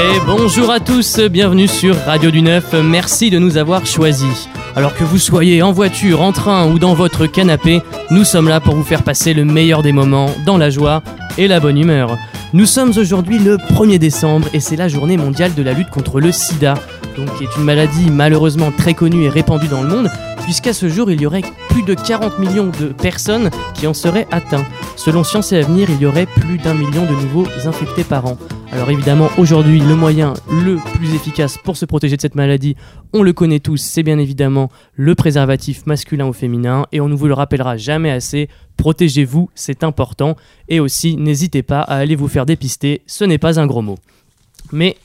Et bonjour à tous, bienvenue sur Radio du Neuf, merci de nous avoir choisis. Alors que vous soyez en voiture, en train ou dans votre canapé, nous sommes là pour vous faire passer le meilleur des moments, dans la joie et la bonne humeur. Nous sommes aujourd'hui le 1er décembre et c'est la journée mondiale de la lutte contre le sida, donc qui est une maladie malheureusement très connue et répandue dans le monde, puisqu'à ce jour il y aurait plus de 40 millions de personnes qui en seraient atteintes. Selon Science et Avenir, il y aurait plus d'un million de nouveaux infectés par an. Alors évidemment, aujourd'hui, le moyen le plus efficace pour se protéger de cette maladie, on le connaît tous, c'est bien évidemment le préservatif masculin ou féminin, et on ne vous le rappellera jamais assez, protégez-vous, c'est important, et aussi n'hésitez pas à aller vous faire dépister, ce n'est pas un gros mot. Mais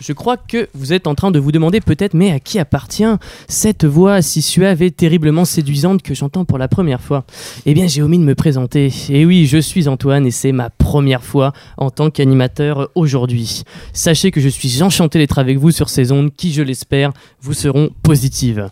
je crois que vous êtes en train de vous demander peut-être, mais à qui appartient cette voix si suave et terriblement séduisante que j'entends pour la première fois? Eh bien, j'ai omis de me présenter. Et oui, je suis Antoine et c'est ma première fois en tant qu'animateur aujourd'hui. Sachez que je suis enchanté d'être avec vous sur ces ondes qui, je l'espère, vous seront positives.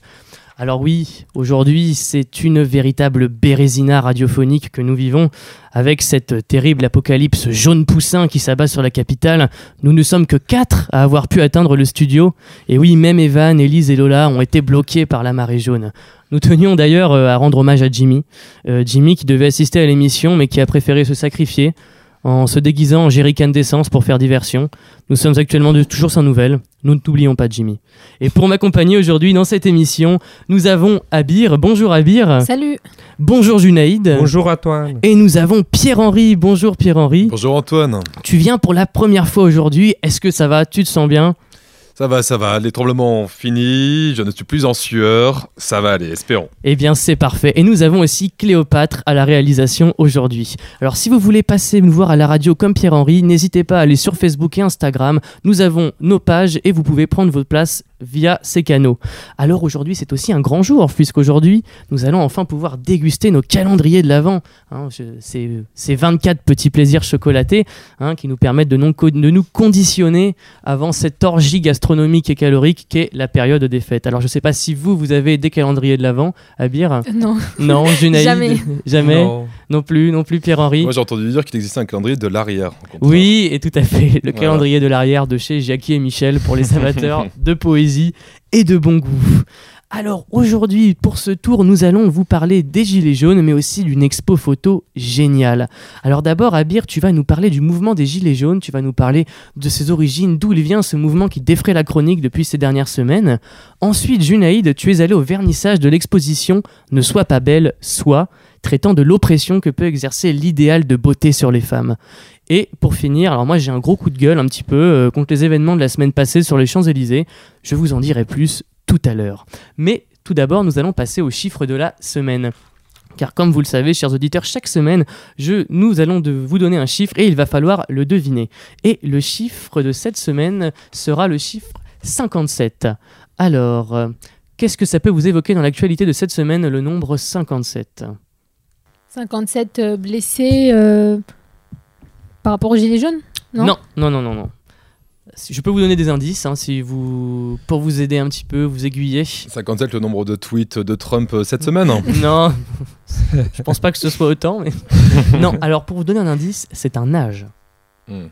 Alors oui, aujourd'hui, c'est une véritable bérésina radiophonique que nous vivons. Avec cette terrible apocalypse jaune poussin qui s'abat sur la capitale, nous ne sommes que quatre à avoir pu atteindre le studio. Et oui, même Evan, Elise et Lola ont été bloqués par la marée jaune. Nous tenions d'ailleurs euh, à rendre hommage à Jimmy. Euh, Jimmy qui devait assister à l'émission mais qui a préféré se sacrifier en se déguisant en jerrycan d'essence pour faire diversion. Nous sommes actuellement de, toujours sans nouvelles. Nous ne t'oublions pas, Jimmy. Et pour m'accompagner aujourd'hui dans cette émission, nous avons Abir. Bonjour Abir. Salut. Bonjour Junaïd. Bonjour Antoine. Et nous avons Pierre-Henri. Bonjour Pierre-Henri. Bonjour Antoine. Tu viens pour la première fois aujourd'hui. Est-ce que ça va? Tu te sens bien? Ça va, ça va. Les tremblements ont fini. Je ne suis plus en sueur. Ça va aller, espérons. Eh bien, c'est parfait. Et nous avons aussi Cléopâtre à la réalisation aujourd'hui. Alors, si vous voulez passer nous voir à la radio comme Pierre-Henri, n'hésitez pas à aller sur Facebook et Instagram. Nous avons nos pages et vous pouvez prendre votre place via ces canaux. Alors aujourd'hui, c'est aussi un grand jour, puisqu'aujourd'hui, nous allons enfin pouvoir déguster nos calendriers de l'Avent. Hein, ces, ces 24 petits plaisirs chocolatés hein, qui nous permettent de, non- de nous conditionner avant cette orgie gastronomique et calorique qu'est la période des fêtes. Alors je ne sais pas si vous, vous avez des calendriers de l'Avent, Abir Non. Non, Junaïd Jamais. Jamais non. Non. plus, non plus Pierre-Henri Moi j'ai entendu dire qu'il existait un calendrier de l'arrière. oui, et tout à fait. Le Voilà. calendrier de l'arrière de chez Jackie et Michel pour les amateurs de poésie et de bon goût. Alors aujourd'hui, pour ce tour, nous allons vous parler des Gilets jaunes, mais aussi d'une expo photo géniale. Alors d'abord, Abir, tu vas nous parler du mouvement des Gilets jaunes, tu vas nous parler de ses origines, d'où il vient ce mouvement qui défraie la chronique depuis ces dernières semaines. Ensuite, Junaïd, tu es allé au vernissage de l'exposition Ne sois pas belle, sois, traitant de l'oppression que peut exercer l'idéal de beauté sur les femmes. Et pour finir, alors moi j'ai un gros coup de gueule un petit peu euh, contre les événements de la semaine passée sur les Champs-Élysées. Je vous en dirai plus tout à l'heure. Mais tout d'abord, nous allons passer aux chiffres de la semaine. Car comme vous le savez, chers auditeurs, chaque semaine, nous allons vous donner un chiffre et il va falloir le deviner. Et le chiffre de cette semaine sera le chiffre 57. Alors, euh, qu'est-ce que ça peut vous évoquer dans l'actualité de cette semaine, le nombre 57 57 euh, blessés euh, par rapport aux gilets jaunes Non? non, non, non, non. Je peux vous donner des indices hein, si vous, pour vous aider un petit peu, vous aiguiller. 57 le nombre de tweets de Trump euh, cette semaine. Non, je pense pas que ce soit autant. Mais... non, alors pour vous donner un indice, c'est un âge. Hmm.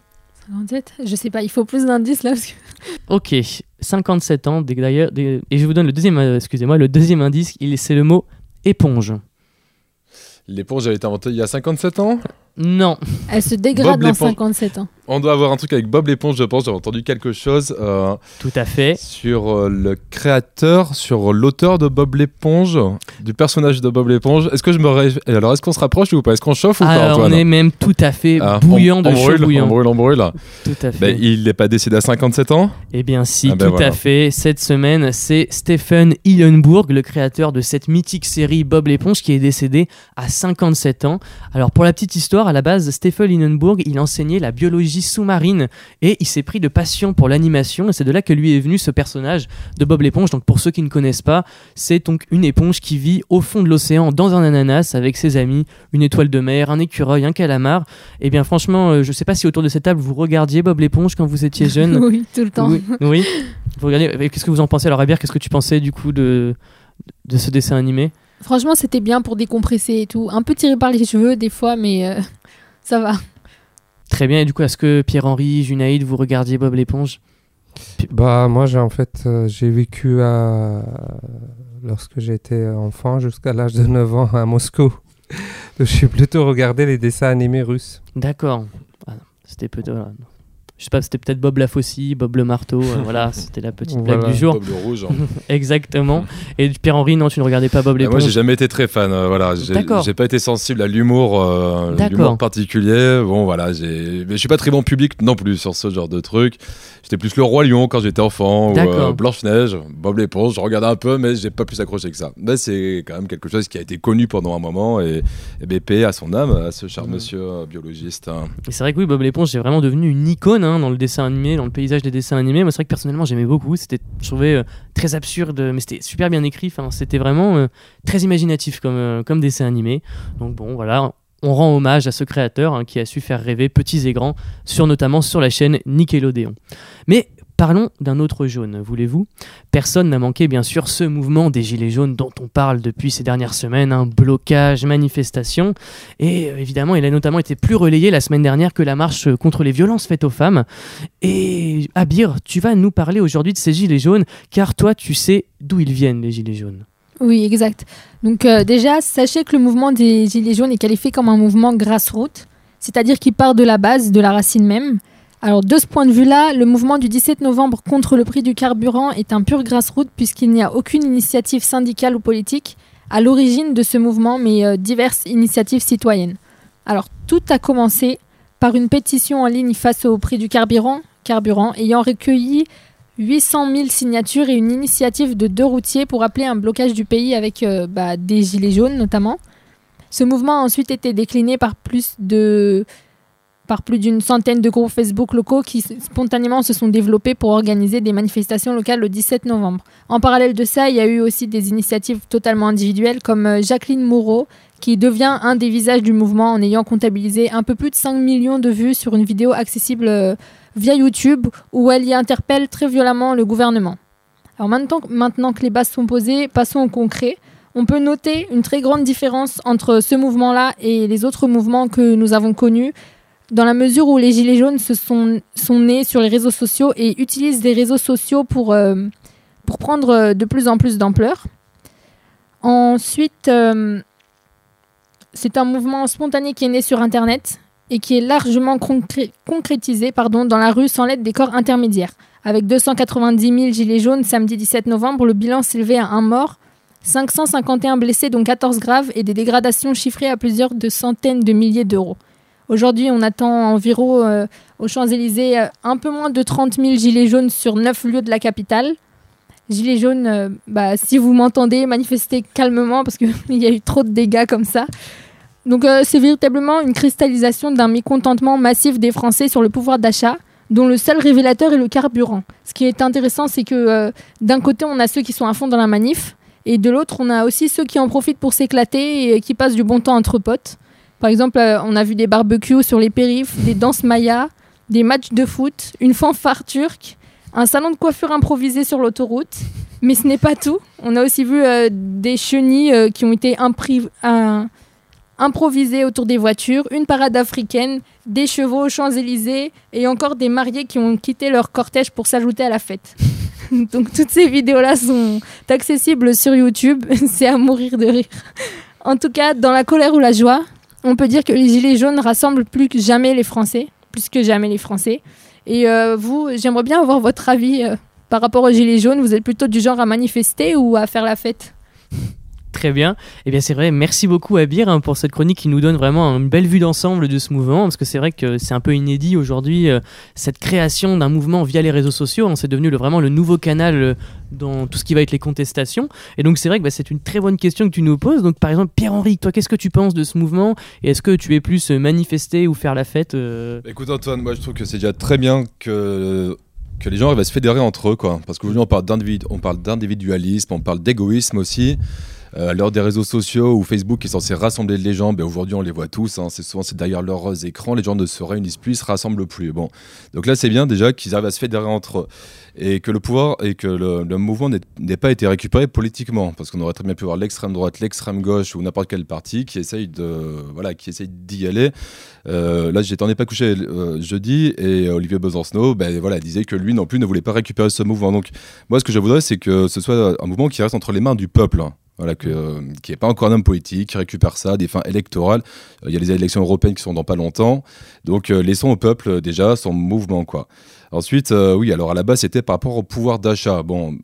57 Je sais pas, il faut plus d'indices là. Parce que... Ok, 57 ans, d'ailleurs, et je vous donne le deuxième, excusez-moi, le deuxième indice, c'est le mot éponge. L'éponge a été inventée il y a 57 ans. Non, Elle se dégrade Bob dans l'éponge. 57 ans. On doit avoir un truc avec Bob l'éponge, je pense. J'ai entendu quelque chose euh, tout à fait. sur euh, le créateur, sur l'auteur de Bob l'éponge, du personnage de Bob l'éponge. Est-ce que je me ré... Alors, est-ce qu'on se rapproche ou pas? Est-ce qu'on chauffe ou pas, Alors, on Antoine est même tout à fait Ah, bouillant on- de on chaud brûle, bouillant. On brûle, on brûle. Tout à fait. Ben, il n'est pas décédé à 57 ans? Eh bien si, Ah ben tout voilà. à fait. Cette semaine, c'est Stephen Hillenburg, le créateur de cette mythique série Bob l'éponge, qui est décédé à 57 ans. Alors pour la petite histoire, à la base, Stephen Hillenburg, il enseignait la biologie sous-marine et il s'est pris de passion pour l'animation et c'est de là que lui est venu ce personnage de Bob l'éponge. Donc pour ceux qui ne connaissent pas, c'est donc une éponge qui vit au fond de l'océan dans un ananas avec ses amis, une étoile de mer, un écureuil, un calamar. Eh bien franchement, euh, je sais pas si autour de cette table vous regardiez Bob l'éponge quand vous étiez jeune. oui, tout le temps. Oui, oui. Vous regardez, qu'est-ce que vous en pensez? Alors, Abir, qu'est-ce que tu pensais du coup de, de ce dessin animé? Franchement, c'était bien pour décompresser et tout. Un peu tiré par les cheveux des fois, mais euh, ça va. Très bien. Et du coup, est-ce que Pierre-Henri, Junaïd, vous regardiez Bob l'éponge? Bah moi j'ai en fait euh, j'ai vécu à... lorsque j'étais enfant jusqu'à l'âge de 9 ans à Moscou. Donc j'ai plutôt regardé les dessins animés russes. D'accord. Ah, c'était plutôt. Je sais pas, c'était peut-être Bob la Faucille, Bob le marteau. euh, voilà, c'était la petite blague Voilà. du jour. Bob le rouge. hein. Exactement. Et Pierre-Henri, non, tu ne regardais pas Bob Ah, moi, l'éponge j'ai jamais été très fan. euh, voilà, j'ai pas été sensible à l'humour, euh, l'humour particulier. Bon, voilà, j'ai. Mais je suis pas très bon public non plus sur ce genre de truc. J'étais plus le roi lion quand j'étais enfant ou D'accord. Blanche Neige, Bob l'éponge. Je regardais un peu, mais j'ai pas plus accroché que ça. Mais c'est quand même quelque chose qui a été connu pendant un moment et, et BP à son âme, à ce cher monsieur euh, biologiste. hein. Et c'est vrai que oui, Bob l'éponge, c'est vraiment devenu une icône hein, dans le dessin animé, dans le paysage des dessins animés. Moi, c'est vrai que personnellement, j'aimais beaucoup. C'était, je trouvais euh, très absurde, mais c'était super bien écrit. Enfin, c'était vraiment euh, très imaginatif comme, euh, comme dessin animé. Donc bon, voilà. On rend hommage à ce créateur hein, qui a su faire rêver petits et grands, sur notamment sur la chaîne Nickelodeon. Mais parlons d'un autre jaune, voulez-vous? Personne n'a manqué bien sûr ce mouvement des Gilets jaunes dont on parle depuis ces dernières semaines, un blocage, manifestation. Et euh, évidemment, il a notamment été plus relayé la semaine dernière que la marche contre les violences faites aux femmes. Et Abir, tu vas nous parler aujourd'hui de ces Gilets jaunes, car toi, tu sais d'où ils viennent, les Gilets jaunes. Oui, exact. Donc euh, déjà, sachez que le mouvement des Gilets jaunes est qualifié comme un mouvement grassroots, c'est-à-dire qui part de la base, de la racine même. Alors de ce point de vue-là, le mouvement du 17 novembre contre le prix du carburant est un pur grassroots puisqu'il n'y a aucune initiative syndicale ou politique à l'origine de ce mouvement, mais euh, diverses initiatives citoyennes. Alors tout a commencé par une pétition en ligne face au prix du carburant, carburant ayant recueilli 800 000 signatures et une initiative de deux routiers pour appeler un blocage du pays avec euh, bah, des gilets jaunes notamment. Ce mouvement a ensuite été décliné par plus de par plus d'une centaine de groupes Facebook locaux qui spontanément se sont développés pour organiser des manifestations locales le 17 novembre. En parallèle de ça, il y a eu aussi des initiatives totalement individuelles comme euh, Jacqueline Moreau qui devient un des visages du mouvement en ayant comptabilisé un peu plus de 5 millions de vues sur une vidéo accessible euh, via YouTube où elle y interpelle très violemment le gouvernement. Alors maintenant, maintenant que les bases sont posées, passons au concret. On peut noter une très grande différence entre ce mouvement-là et les autres mouvements que nous avons connus, dans la mesure où les Gilets jaunes se sont, sont nés sur les réseaux sociaux et utilisent les réseaux sociaux pour, euh, pour prendre euh, de plus en plus d'ampleur. Ensuite, euh, c'est un mouvement spontané qui est né sur Internet et qui est largement concré- concrétisé pardon, dans la rue sans l'aide des corps intermédiaires. Avec 290 000 gilets jaunes samedi 17 novembre, le bilan s'élevait à un mort, 551 blessés dont 14 graves et des dégradations chiffrées à plusieurs de centaines de milliers d'euros. Aujourd'hui, on attend environ euh, aux Champs-Élysées euh, un peu moins de 30 000 gilets jaunes sur 9 lieux de la capitale. Gilets jaunes, euh, bah, si vous m'entendez, manifestez calmement parce qu'il y a eu trop de dégâts comme ça. Donc c'est véritablement une cristallisation d'un mécontentement massif des Français sur le pouvoir d'achat, dont le seul révélateur est le carburant. Ce qui est intéressant, c'est que d'un côté, on a ceux qui sont à fond dans la manif, et de l'autre, on a aussi ceux qui en profitent pour s'éclater et qui passent du bon temps entre potes. Par exemple, euh, on a vu des barbecues sur les périphes, des danses mayas, des matchs de foot, une fanfare turque, un salon de coiffure improvisé sur l'autoroute. Mais ce n'est pas tout. On a aussi vu euh, des chenilles euh, qui ont été improvisées autour des voitures, une parade africaine, des chevaux aux Champs-Élysées et encore des mariés qui ont quitté leur cortège pour s'ajouter à la fête. Donc toutes ces vidéos-là sont accessibles sur YouTube. C'est à mourir de rire. En tout cas, dans la colère ou la joie, on peut dire que les Gilets jaunes rassemblent plus que jamais les Français. Plus que jamais les Français. Et euh, vous, j'aimerais bien avoir votre avis euh, par rapport aux Gilets jaunes. Vous êtes plutôt du genre à manifester ou à faire la fête? Très bien. Eh bien, c'est vrai. Merci beaucoup, Abir, hein, pour cette chronique qui nous donne vraiment une belle vue d'ensemble de ce mouvement. Parce que c'est vrai que c'est un peu inédit aujourd'hui, euh, cette création d'un mouvement via les réseaux sociaux. c'est devenu vraiment le nouveau canal euh, dans tout ce qui va être les contestations. Et donc, c'est vrai que bah, c'est une très bonne question que tu nous poses. Donc, par exemple, Pierre-Henri, toi, qu'est-ce que tu penses de ce mouvement? Et est-ce que tu es plus euh, manifester ou faire la fête Écoute Antoine, moi je trouve que c'est déjà très bien que, que les gens arrivent à se fédérer entre eux, quoi. Parce qu'aujourd'hui on parle d'individualisme, on parle d'égoïsme aussi. Euh, à l'heure des réseaux sociaux où Facebook est censé rassembler les gens, ben aujourd'hui on les voit tous. hein, c'est souvent c'est derrière leurs écrans, les gens ne se réunissent plus, ils se rassemblent plus. Bon, donc là c'est bien déjà qu'ils arrivent à se fédérer entre eux et que le pouvoir et que le, mouvement n'ait- pas été récupéré politiquement, parce qu'on aurait très bien pu voir l'extrême droite, l'extrême gauche ou n'importe quel parti qui essaye de voilà qui d'y aller. Euh, là j'étais en pas couché jeudi et Olivier Besancenot ben voilà disait que lui non plus ne voulait pas récupérer ce mouvement. Donc moi ce que je voudrais c'est que ce soit un mouvement qui reste entre les mains du peuple. Voilà, que, euh, qui n'est pas encore un homme politique, qui récupère ça à des fins électorales. Euh, Il y a les élections européennes qui sont dans pas longtemps. Donc, euh, laissons au peuple déjà son mouvement, quoi. Ensuite, oui, alors à la base, c'était par rapport au pouvoir d'achat. Bon,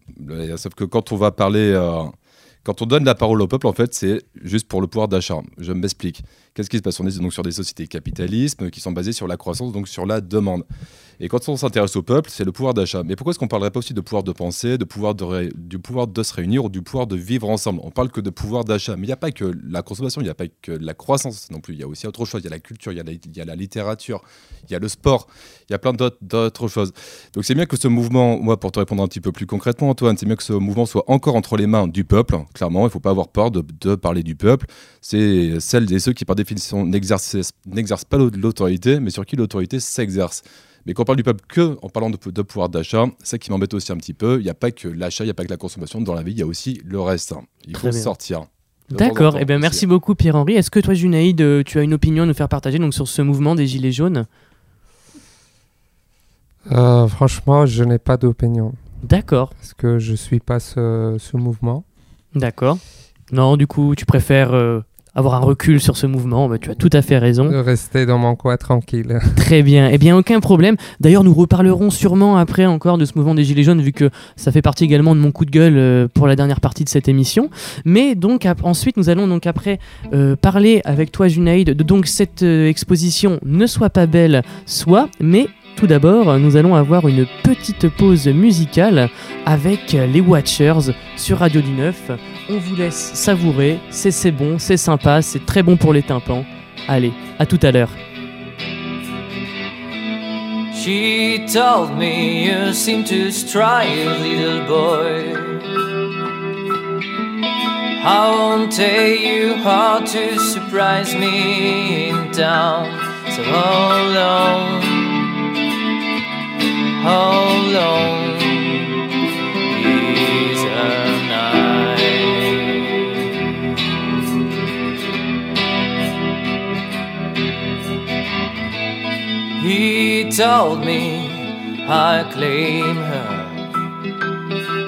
sauf que quand on va parler, quand on donne la parole au peuple, en fait, c'est juste pour le pouvoir d'achat. Je m'explique. Qu'est-ce qui se passe On est donc sur des sociétés capitalisme qui sont basées sur la croissance, donc sur la demande. Et quand on s'intéresse au peuple, c'est le pouvoir d'achat. Mais pourquoi est-ce qu'on parlerait pas aussi de pouvoir de penser, de pouvoir du pouvoir de se réunir ou du pouvoir de vivre ensemble? On parle que de pouvoir d'achat. Mais il n'y a pas que la consommation, il n'y a pas que la croissance non plus. Il y a aussi autre chose. Il y a la culture, il y a la, littérature, il y a le sport, il y a plein d'autres- choses. Donc c'est bien que ce mouvement, moi pour te répondre un petit peu plus concrètement Antoine, c'est bien que ce mouvement soit encore entre les mains du peuple. Clairement, il ne faut pas avoir peur de, de parler du peuple. C'est celles et ceux qui par définition n'exercent n'exercent pas l'autorité, mais sur qui l'autorité s'exerce. Mais quand on parle du peuple que en parlant de, de pouvoir d'achat, c'est ça qui m'embête aussi un petit peu. Il n'y a pas que l'achat, il n'y a pas que la consommation. Dans la vie, il y a aussi le reste. Il Très faut bien. sortir. D'accord, eh bien merci beaucoup Pierre-Henri. Est-ce que toi Junaïd, euh, tu as une opinion à nous faire partager donc, sur ce mouvement des Gilets jaunes? Euh, franchement, je n'ai pas d'opinion D'accord, parce que je suis pas ce, ce mouvement. d'accord. Non, du coup, tu préfères euh, avoir un recul sur ce mouvement, bah, tu as tout à fait raison. Rester dans mon coin tranquille. Très bien, eh bien aucun problème. D'ailleurs, nous reparlerons sûrement après encore de ce mouvement des Gilets jaunes, vu que ça fait partie également de mon coup de gueule euh, pour la dernière partie de cette émission. Mais donc ensuite, nous allons donc après euh, parler avec toi, Junaïd, de donc cette euh, exposition Ne soit pas belle, soit, mais tout d'abord, nous allons avoir une petite pause musicale avec les Watchers sur Radio du Neuf. On vous laisse savourer, c'est c'est bon, c'est sympa, c'est très bon pour les tympans. Allez, à tout à l'heure. She tell you how to surprise me in. So He told me I claim her.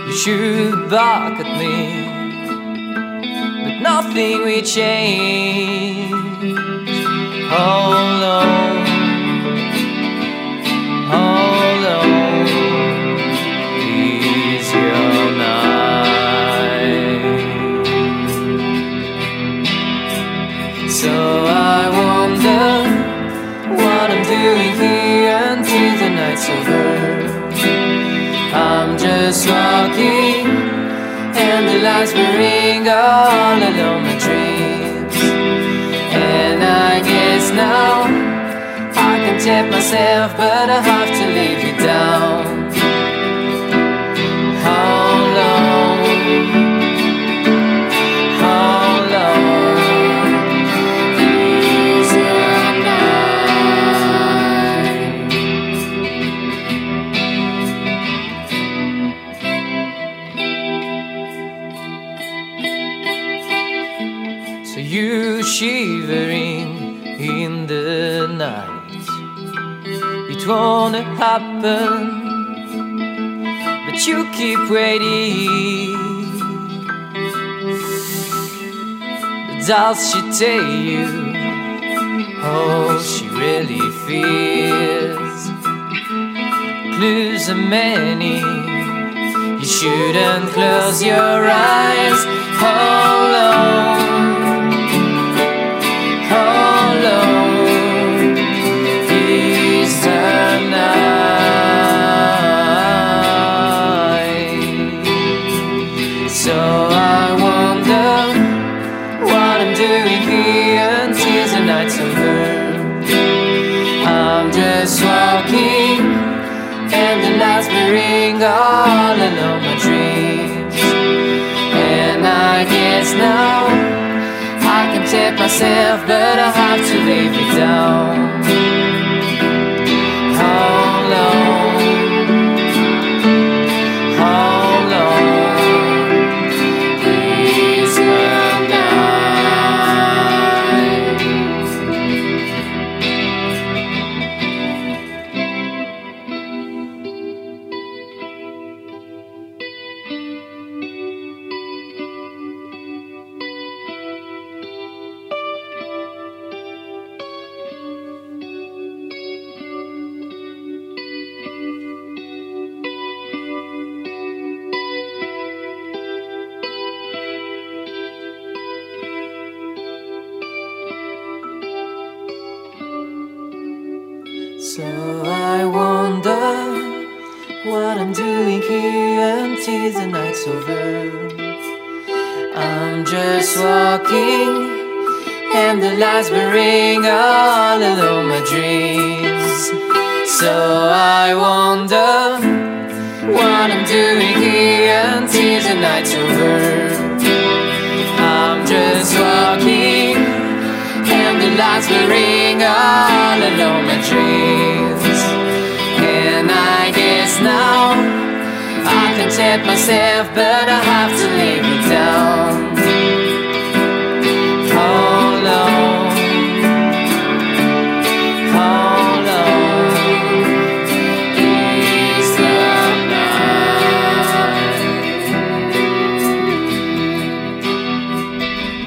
You shoot back at me, but nothing will change. Hold on, lights all along my dreams. And I guess now I can tap myself, but I have to leave you down. You shivering in the night. It won't happen, but you keep waiting. Does she tell you how she really feels? Clues are many. You shouldn't close your eyes. Hold on. Myself, but I have to leave you down. Night's over. I'm just walking, and the lights will ring all along my dreams. So I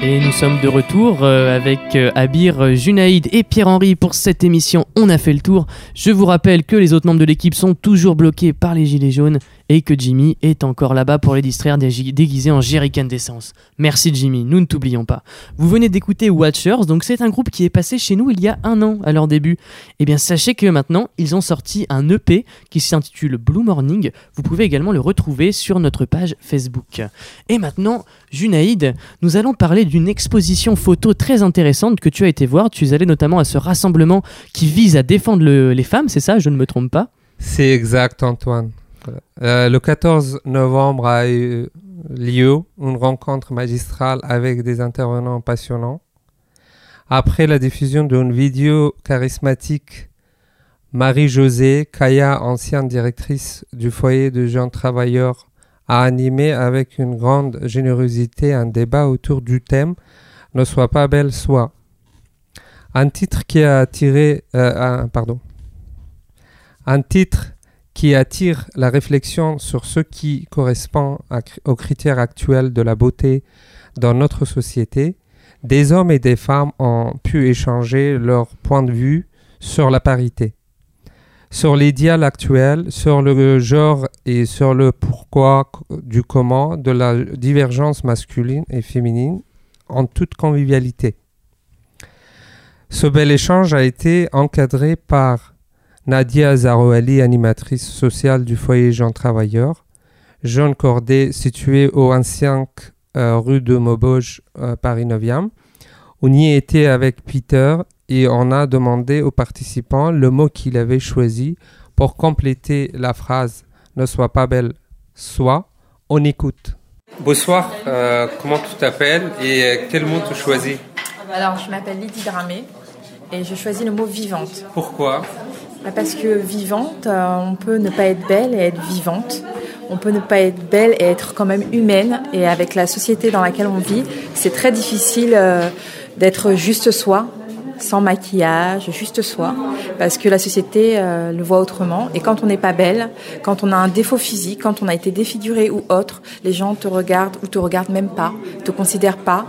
Et nous sommes de retour euh, avec euh, Abir, euh, Junaïd et Pierre-Henri pour cette émission On a fait le tour. Je vous rappelle que les autres membres de l'équipe sont toujours bloqués par les gilets jaunes et que Jimmy est encore là-bas pour les distraire dég- déguisé en jerrycan d'essence. Merci Jimmy, nous ne t'oublions pas. Vous venez d'écouter Watchers, donc c'est un groupe qui est passé chez nous il y a un an à leur début. Eh bien sachez que maintenant ils ont sorti un EP qui s'intitule Blue Morning. Vous pouvez également le retrouver sur notre page Facebook. Et maintenant, Junaïd, nous allons parler d'une exposition photo très intéressante que tu as été voir. Tu es allé notamment à ce rassemblement qui vise à défendre le- les femmes, c'est ça? Je ne me trompe pas? C'est exact, Antoine. Euh, le 14 novembre a eu lieu une rencontre magistrale avec des intervenants passionnants. Après la diffusion d'une vidéo charismatique, Marie-Josée Kaya, ancienne directrice du foyer de jeunes travailleurs, a animé avec une grande générosité un débat autour du thème Ne sois pas belle, sois. Un titre qui a attiré, euh, un- pardon, un titre qui attire la réflexion sur ce qui correspond aux critères actuels de la beauté dans notre société, des hommes et des femmes ont pu échanger leur point de vue sur la parité, sur l'idéal actuel, sur le genre et sur le pourquoi du comment de la divergence masculine et féminine en toute convivialité. Ce bel échange a été encadré par Nadia Zarouali, animatrice sociale du foyer Jean Travailleur. Jean Cordet, situé au ancien euh, rue de Maubeuge, euh, Paris 9e. On y était avec Peter et on a demandé aux participants le mot qu'il avait choisi pour compléter la phrase Ne sois pas belle, sois. On écoute. Bonsoir, euh, comment tu t'appelles et quel mot tu choisis? Alors, je m'appelle Lydie Dramé et je choisis le mot vivante. Pourquoi? Parce que vivante, euh, on peut ne pas être belle et être vivante. On peut ne pas être belle et être quand même humaine. Et avec la société dans laquelle on vit, c'est très difficile euh, d'être juste soi, sans maquillage, juste soi. Parce que la société euh, le voit autrement. Et quand on n'est pas belle, quand on a un défaut physique, quand on a été défiguré ou autre, les gens te regardent ou te regardent même pas, te considèrent pas,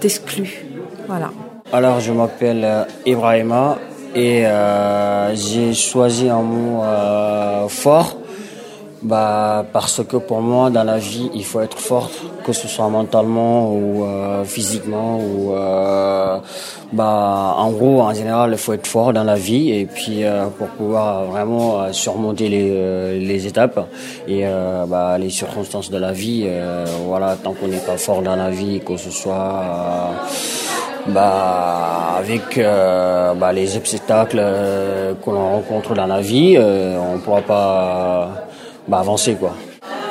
t'excluent. Voilà. Alors, je m'appelle Ibrahima et euh, j'ai choisi un mot euh, fort bah, parce que pour moi, dans la vie, il faut être forte, que ce soit mentalement ou euh, physiquement. Ou, euh, bah, en gros, en général, il faut être fort dans la vie et puis euh, pour pouvoir vraiment euh, surmonter les, les étapes et bah, les circonstances de la vie. voilà, tant qu'on n'est pas fort dans la vie, que ce soit bah, avec euh, bah, les obstacles euh, que l'on rencontre dans la vie, euh, on ne pourra pas bah, avancer. Quoi.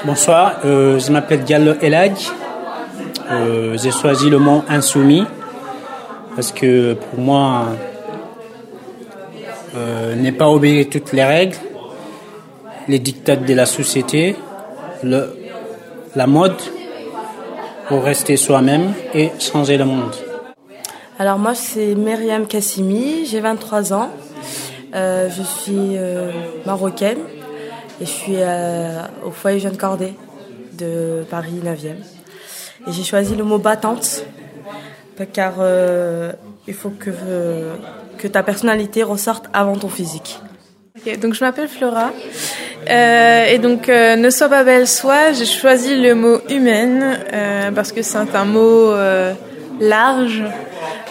Bonsoir, euh, je m'appelle Diallo Elag. Euh, j'ai choisi le mot insoumis parce que pour moi, euh, n'est pas obéir toutes les règles, les dictats de la société, le, la mode pour rester soi-même et changer le monde. Alors moi c'est Myriam Kassimi, j'ai 23 ans, Euh, je suis euh, marocaine et je suis euh, au foyer Jeanne Corday de Paris 9e. Et j'ai choisi le mot battante car il faut que, ta personnalité ressorte avant ton physique. Donc je m'appelle Flora. Et donc, ne sois pas belle, sois. J'ai choisi le mot humaine parce que c'est un mot large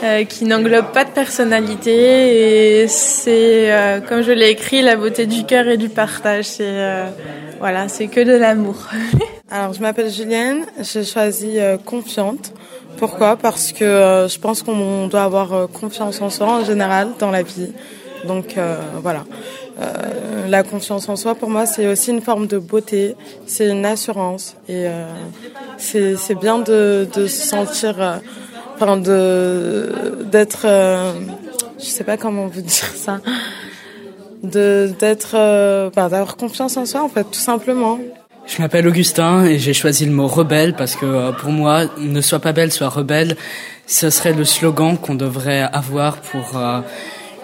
euh, qui n'englobe pas de personnalité et c'est, euh, comme je l'ai écrit, la beauté du cœur et du partage. C'est euh, voilà, c'est que de l'amour. Alors, je m'appelle Julienne, j'ai choisi euh, confiante. Pourquoi? Parce que euh, je pense qu'on doit avoir confiance en soi en général dans la vie. Donc voilà. Euh, la confiance en soi, pour moi, c'est aussi une forme de beauté, c'est une assurance. Et euh, c'est bien de, de se sentir, enfin, de d'être, euh, je sais pas comment vous dire ça, de d'être, euh, bah, d'avoir confiance en soi, en fait, tout simplement. Je m'appelle Augustin et j'ai choisi le mot rebelle parce que euh, pour moi, ne sois pas belle, sois rebelle. Ce serait le slogan qu'on devrait avoir pour euh,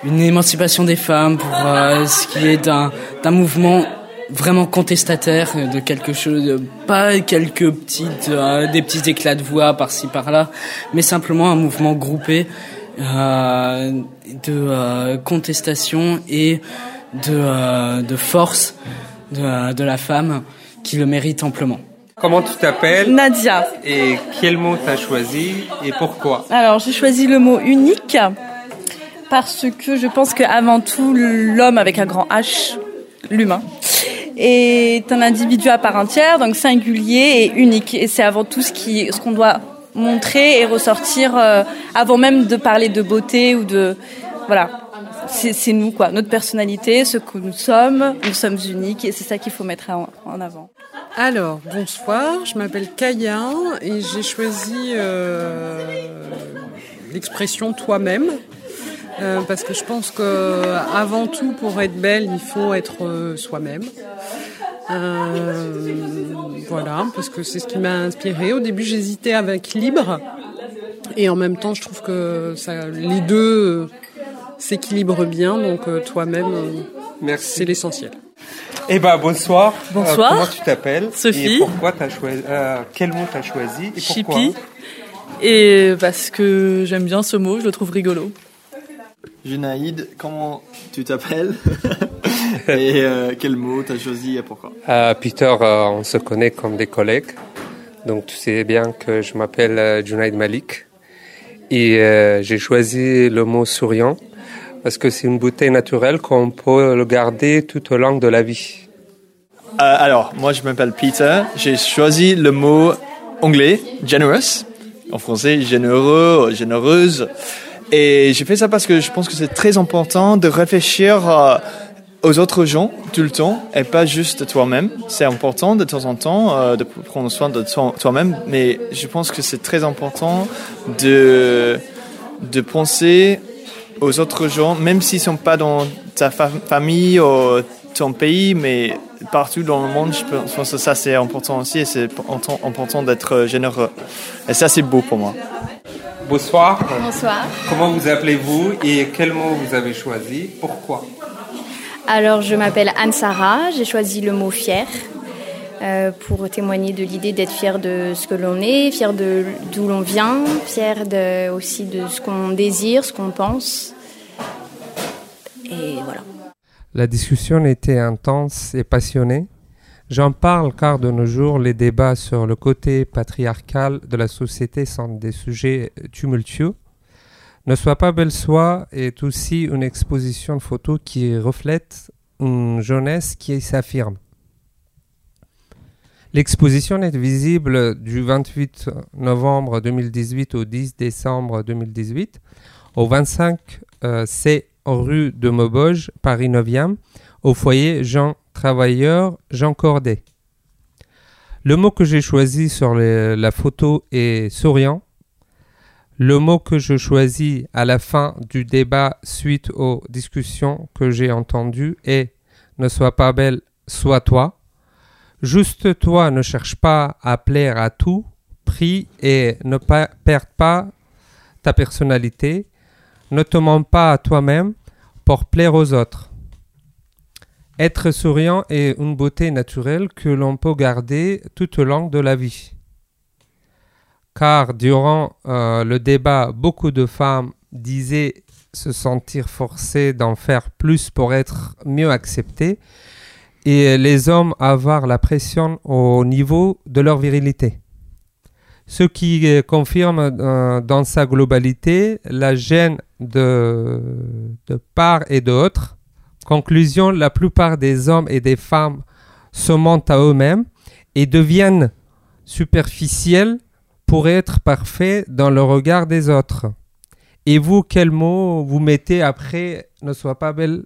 une émancipation des femmes, pour euh, ce qui est d'un d'un mouvement vraiment contestataire de quelque chose, pas quelques petites, euh, des petits éclats de voix par-ci par-là, mais simplement un mouvement groupé euh, de euh, contestation et de, euh, de force de, de la femme qui le mérite amplement. Comment tu t'appelles Nadia. Et quel mot t'as choisi et pourquoi Alors, j'ai choisi le mot unique parce que je pense qu'avant tout, l'homme avec un grand H, l'humain, est un individu à part entière, donc singulier et unique. Et c'est avant tout ce qui, ce qu'on doit montrer et ressortir euh, avant même de parler de beauté ou de, voilà. C'est c'est nous, quoi. Notre personnalité, ce que nous sommes. Nous sommes uniques et c'est ça qu'il faut mettre en, en avant. Alors, bonsoir, je m'appelle Kaya et j'ai choisi euh, l'expression toi-même. Euh, parce que je pense que avant tout, pour être belle, il faut être euh, soi-même. Euh, voilà, parce que c'est ce qui m'a inspiré. Au début, j'hésitais avec libre, et en même temps, je trouve que ça, les deux euh, s'équilibrent bien. Donc, euh, toi-même, c'est l'essentiel. Eh ben bonsoir. Bonsoir. Euh, comment tu t'appelles? Sophie. Et pourquoi t'as choisi euh, Quel mot t'as choisi? Et pourquoi? Chippy. Et parce que j'aime bien ce mot, je le trouve rigolo. Junaïd, comment tu t'appelles Et euh, quel mot t'as choisi et pourquoi? Euh, Peter, euh, on se connaît comme des collègues. Donc tu sais bien que je m'appelle euh, Junaid Malik. Et j'ai choisi le mot souriant parce que c'est une beauté naturelle qu'on peut le garder tout au long de la vie. Alors, moi je m'appelle Peter. J'ai choisi le mot anglais, generous. En français, généreux, généreuse. Et j'ai fait ça parce que je pense que c'est très important de réfléchir euh, aux autres gens tout le temps et pas juste toi-même. C'est important de temps en temps euh, de prendre soin de toi- toi-même, mais je pense que c'est très important de, de penser aux autres gens, même s'ils sont pas dans ta fa- famille ou ton pays, mais partout dans le monde, je pense que ça c'est important aussi et c'est important important d'être généreux. Et ça c'est beau pour moi. Bonsoir. Bonsoir. Comment vous appelez-vous et quel mot vous avez choisi? Pourquoi? Alors, je m'appelle Anne-Sara, j'ai choisi le mot fier euh, pour témoigner de l'idée d'être fier de ce que l'on est, fier de d'où l'on vient, fier de, aussi de ce qu'on désire, ce qu'on pense. Et voilà. La discussion était intense et passionnée. J'en parle car de nos jours, les débats sur le côté patriarcal de la société sont des sujets tumultueux. Ne sois pas belle soi est aussi une exposition de photos qui reflète une jeunesse qui s'affirme. L'exposition est visible du 28 novembre 2018 au 10 décembre 2018 au 25 euh, C rue de Maubeuge, Paris 9e, au foyer Jean Travailleur Jean Cordet. Le mot que j'ai choisi sur la photo est souriant. Le mot que je choisis à la fin du débat suite aux discussions que j'ai entendues est ne sois pas belle, sois toi. Juste toi, ne cherche pas à plaire à tout prix et ne pas, perde pas ta personnalité. Ne te mens pas à toi-même pour plaire aux autres. Être souriant est une beauté naturelle que l'on peut garder tout au long de la vie. Car durant euh, le débat, beaucoup de femmes disaient se sentir forcées d'en faire plus pour être mieux acceptées et les hommes avoir la pression au niveau de leur virilité. Ce qui euh, confirme euh, dans sa globalité la gêne de, de part et d'autre. Conclusion, la plupart des hommes et des femmes se mentent à eux-mêmes et deviennent superficiels pour être parfaits dans le regard des autres. Et vous, quel mot vous mettez après ne soit pas belle,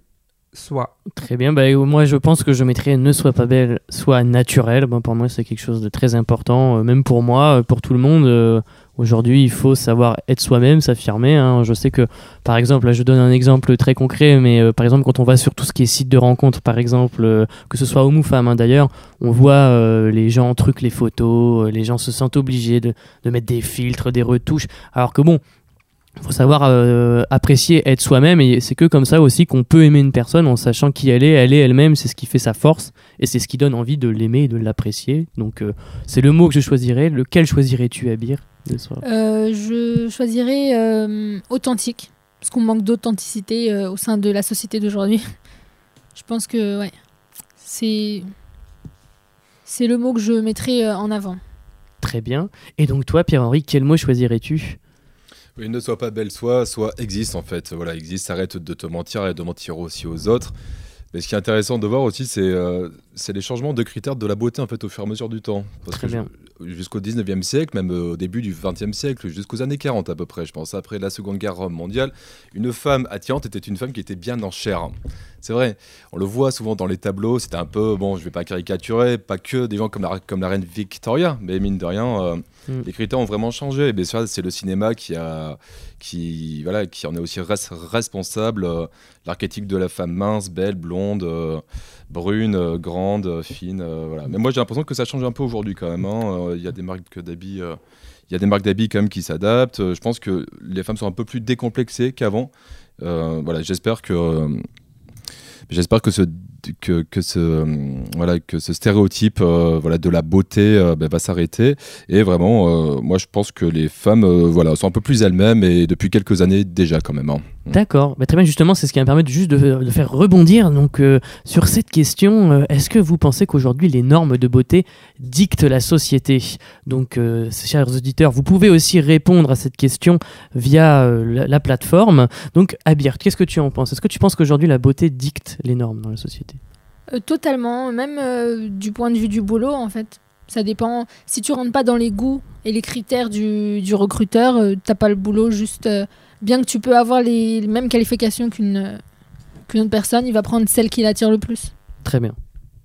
soit Très bien, bah, moi je pense que je mettrais ne sois pas belle, sois naturelle. Pour moi c'est quelque chose de très important, euh, même pour moi, euh, pour tout le monde. euh, Aujourd'hui il faut savoir être soi-même, s'affirmer. hein. Je sais que par exemple, là je donne un exemple très concret, mais euh, par exemple quand on va sur tout ce qui est site de rencontre, par exemple, euh, que ce soit homme ou femme hein, d'ailleurs, on voit euh, les gens truquent les photos, les gens se sentent obligés de, de mettre des filtres, des retouches, alors que bon, il faut savoir euh, apprécier être soi-même et c'est que comme ça aussi qu'on peut aimer une personne en sachant qui elle est, elle est elle-même, c'est ce qui fait sa force et c'est ce qui donne envie de l'aimer et de l'apprécier. Donc euh, c'est le mot que je choisirais. Lequel choisirais-tu, Abir Euh, je choisirais authentique, parce qu'on manque d'authenticité au sein de la société d'aujourd'hui. Je pense que ouais, c'est c'est le mot que je mettrais en avant. Très bien. Et donc toi, Pierre-Henri, quel mot choisirais-tu? Oui, ne sois pas belle, soit, soit existe en fait. Voilà, existe, arrête de te mentir et de mentir aussi aux autres. Mais ce qui est intéressant de voir aussi, c'est euh, c'est les changements de critères de la beauté en fait au fur et à mesure du temps. Parce Très que jusqu'au 19e siècle, même euh, au début du 20e siècle, jusqu'aux années 40 à peu près, je pense, après la Seconde Guerre mondiale, une femme attirante était une femme qui était bien en chair. C'est vrai, on le voit souvent dans les tableaux, c'était un peu, bon, je vais pas caricaturer, pas que des gens comme la, comme la reine Victoria, mais mine de rien, euh, Mm. les critères ont vraiment changé. Et bien sûr, c'est le cinéma qui, a, qui, voilà, qui en est aussi res- responsable. euh, L'archétype de la femme mince, belle, blonde, euh, brune, euh, grande, euh, fine. voilà. Mais moi, j'ai l'impression que ça change un peu aujourd'hui quand même. hein. Il y a des marques que d'habits. y a des marques d'habits quand qui s'adaptent. Je pense que les femmes sont un peu plus décomplexées qu'avant. Voilà, j'espère que j'espère que ce que, ce euh, voilà que ce stéréotype euh, voilà de la beauté euh, ben, va s'arrêter et vraiment moi je pense que les femmes voilà sont un peu plus elles-mêmes et depuis quelques années déjà quand même hein. D'accord, Bah, très bien. Justement, c'est ce qui va me permettre juste de, faire rebondir donc sur cette question. Est-ce que vous pensez qu'aujourd'hui les normes de beauté dictent la société? Donc, chers auditeurs, vous pouvez aussi répondre à cette question via la, la plateforme. Donc, Abir, qu'est-ce que tu en penses? Est-ce que tu penses qu'aujourd'hui la beauté dicte les normes dans la société? Euh, totalement, même euh, du point de vue du boulot en fait. Ça dépend. Si tu rentres pas dans les goûts et les critères du, du recruteur, euh, t'as pas le boulot. Juste, euh, bien que tu peux avoir les, mêmes qualifications qu'une qu'une autre personne, il va prendre celle qui l'attire le plus. Très bien.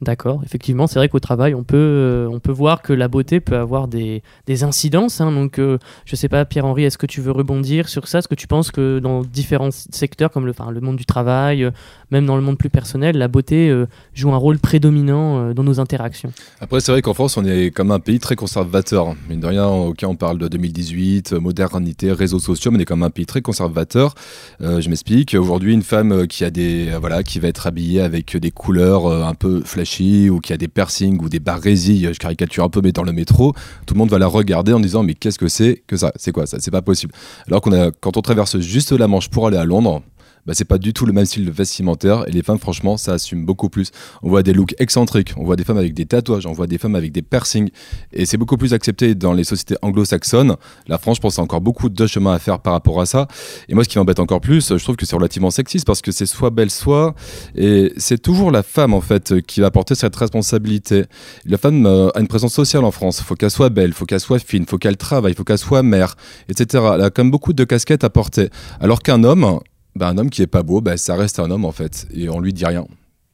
D'accord, effectivement, c'est vrai qu'au travail, on peut, euh, on peut voir que la beauté peut avoir des, des incidences. hein. donc, euh, je sais pas, Pierre-Henri, est-ce que tu veux rebondir sur ça? Est-ce que tu penses que dans différents secteurs, comme le, enfin, le monde du travail, euh, même dans le monde plus personnel, la beauté joue un rôle prédominant dans nos interactions? Après, c'est vrai qu'en France, on est comme un pays très conservateur. Mine de rien, ok, on parle de 2018, euh, modernité, réseaux sociaux, mais on est comme un pays très conservateur. Je m'explique. Aujourd'hui, une femme qui a des, voilà, qui va être habillée avec des couleurs un peu flashy ou qui a des piercings ou des barésilles, je caricature un peu, mais dans le métro, tout le monde va la regarder en disant mais qu'est-ce que c'est que ça? C'est quoi ça? C'est pas possible. Alors quand on traverse juste la Manche pour aller à Londres. Bah, c'est pas du tout le même style vestimentaire et les femmes franchement ça assume beaucoup plus. On voit des looks excentriques on voit des femmes avec des tatouages on voit des femmes avec des piercings et c'est beaucoup plus accepté dans les sociétés anglo-saxonnes. La France je pense a encore beaucoup de chemin à faire par rapport à ça. Et moi ce qui m'embête encore plus je trouve que c'est relativement sexiste parce que c'est soit belle soit et c'est toujours la femme en fait qui va porter cette responsabilité. La femme euh, a une présence sociale en France. Faut qu'elle soit belle faut qu'elle soit fine faut qu'elle travaille faut qu'elle soit mère etc elle a quand même beaucoup de casquettes à porter. Alors qu'un homme bah, un homme qui est pas beau, bah, ça reste un homme en fait, et on lui dit rien.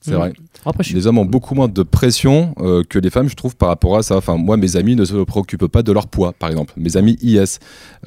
C'est Mm. vrai. Après, je suis- Les hommes ont beaucoup moins de pression euh, que les femmes, je trouve, par rapport à ça. Enfin, moi, mes amis ne se préoccupent pas de leur poids, par exemple. Mes amis IS,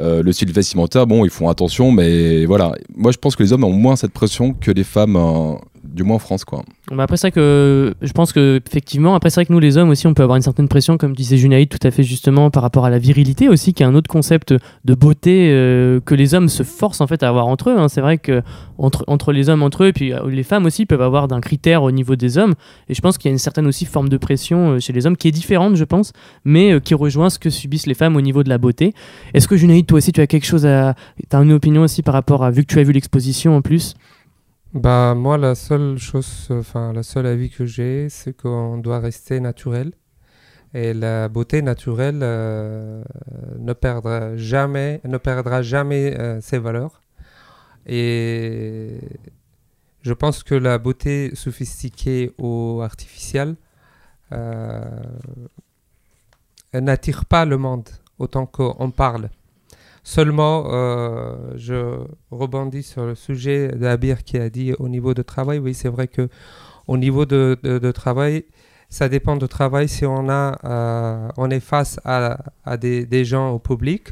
Euh, le style vestimentaire, bon, ils font attention, mais voilà. Moi, je pense que les hommes ont moins cette pression que les femmes, euh, du moins en France, quoi. Bah après, c'est vrai que je pense que effectivement, après, c'est vrai que nous, les hommes aussi, on peut avoir une certaine pression, comme disait Junaïd tout à fait justement, par rapport à la virilité aussi, qui est un autre concept de beauté euh, que les hommes se forcent en fait à avoir entre eux. hein. C'est vrai que entre, entre les hommes entre eux, et puis euh, les femmes aussi peuvent avoir d'un critère au niveau des hommes. Et je pense qu'il y a une certaine aussi forme de pression euh, chez les hommes qui est différente, je pense, mais qui rejoint ce que subissent les femmes au niveau de la beauté. Est-ce que Junaïd, toi aussi, tu as quelque chose à. Tu as une opinion aussi par rapport à. Vu que tu as vu l'exposition en plus? Bah, moi, la seule chose, enfin, la seule avis que j'ai, c'est qu'on doit rester naturel. Et la beauté naturelle euh, ne perdra jamais, euh, ses valeurs. Et je pense que la beauté sophistiquée ou artificielle euh, n'attire pas le monde autant qu'on parle. Seulement, euh, je rebondis sur le sujet d'Abir qui a dit au niveau de travail. Oui, c'est vrai que au niveau de, de- travail, ça dépend du travail. Si on, a, euh, on est face à, à des, gens au public,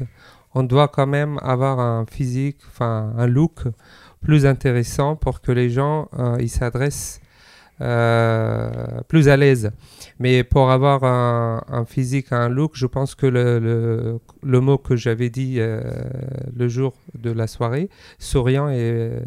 on doit quand même avoir un physique, enfin un look plus intéressant pour que les gens euh, ils s'adressent plus à l'aise. Mais pour avoir un, physique, un look, je pense que le, le, le mot que j'avais dit euh, le jour de la soirée, souriant, est euh,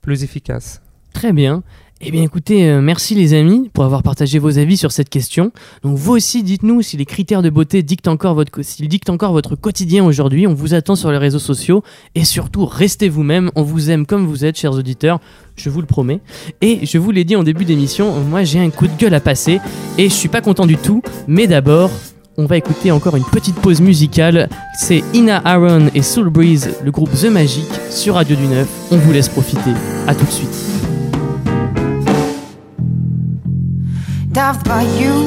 plus efficace. Très bien. Eh bien écoutez, euh, merci les amis pour avoir partagé vos avis sur cette question. Donc vous aussi, dites-nous si les critères de beauté dictent encore votre, dictent encore votre quotidien aujourd'hui. On vous attend sur les réseaux sociaux et surtout restez vous-même. On vous aime comme vous êtes, chers auditeurs. Je vous le promets. Et je vous l'ai dit en début d'émission, moi j'ai un coup de gueule à passer et je suis pas content du tout. Mais d'abord, on va écouter encore une petite pause musicale. C'est Ina Aaron et Soul Breeze, le groupe The Magic sur Radio du Neuf. On vous laisse profiter. À tout de suite. Daft by you.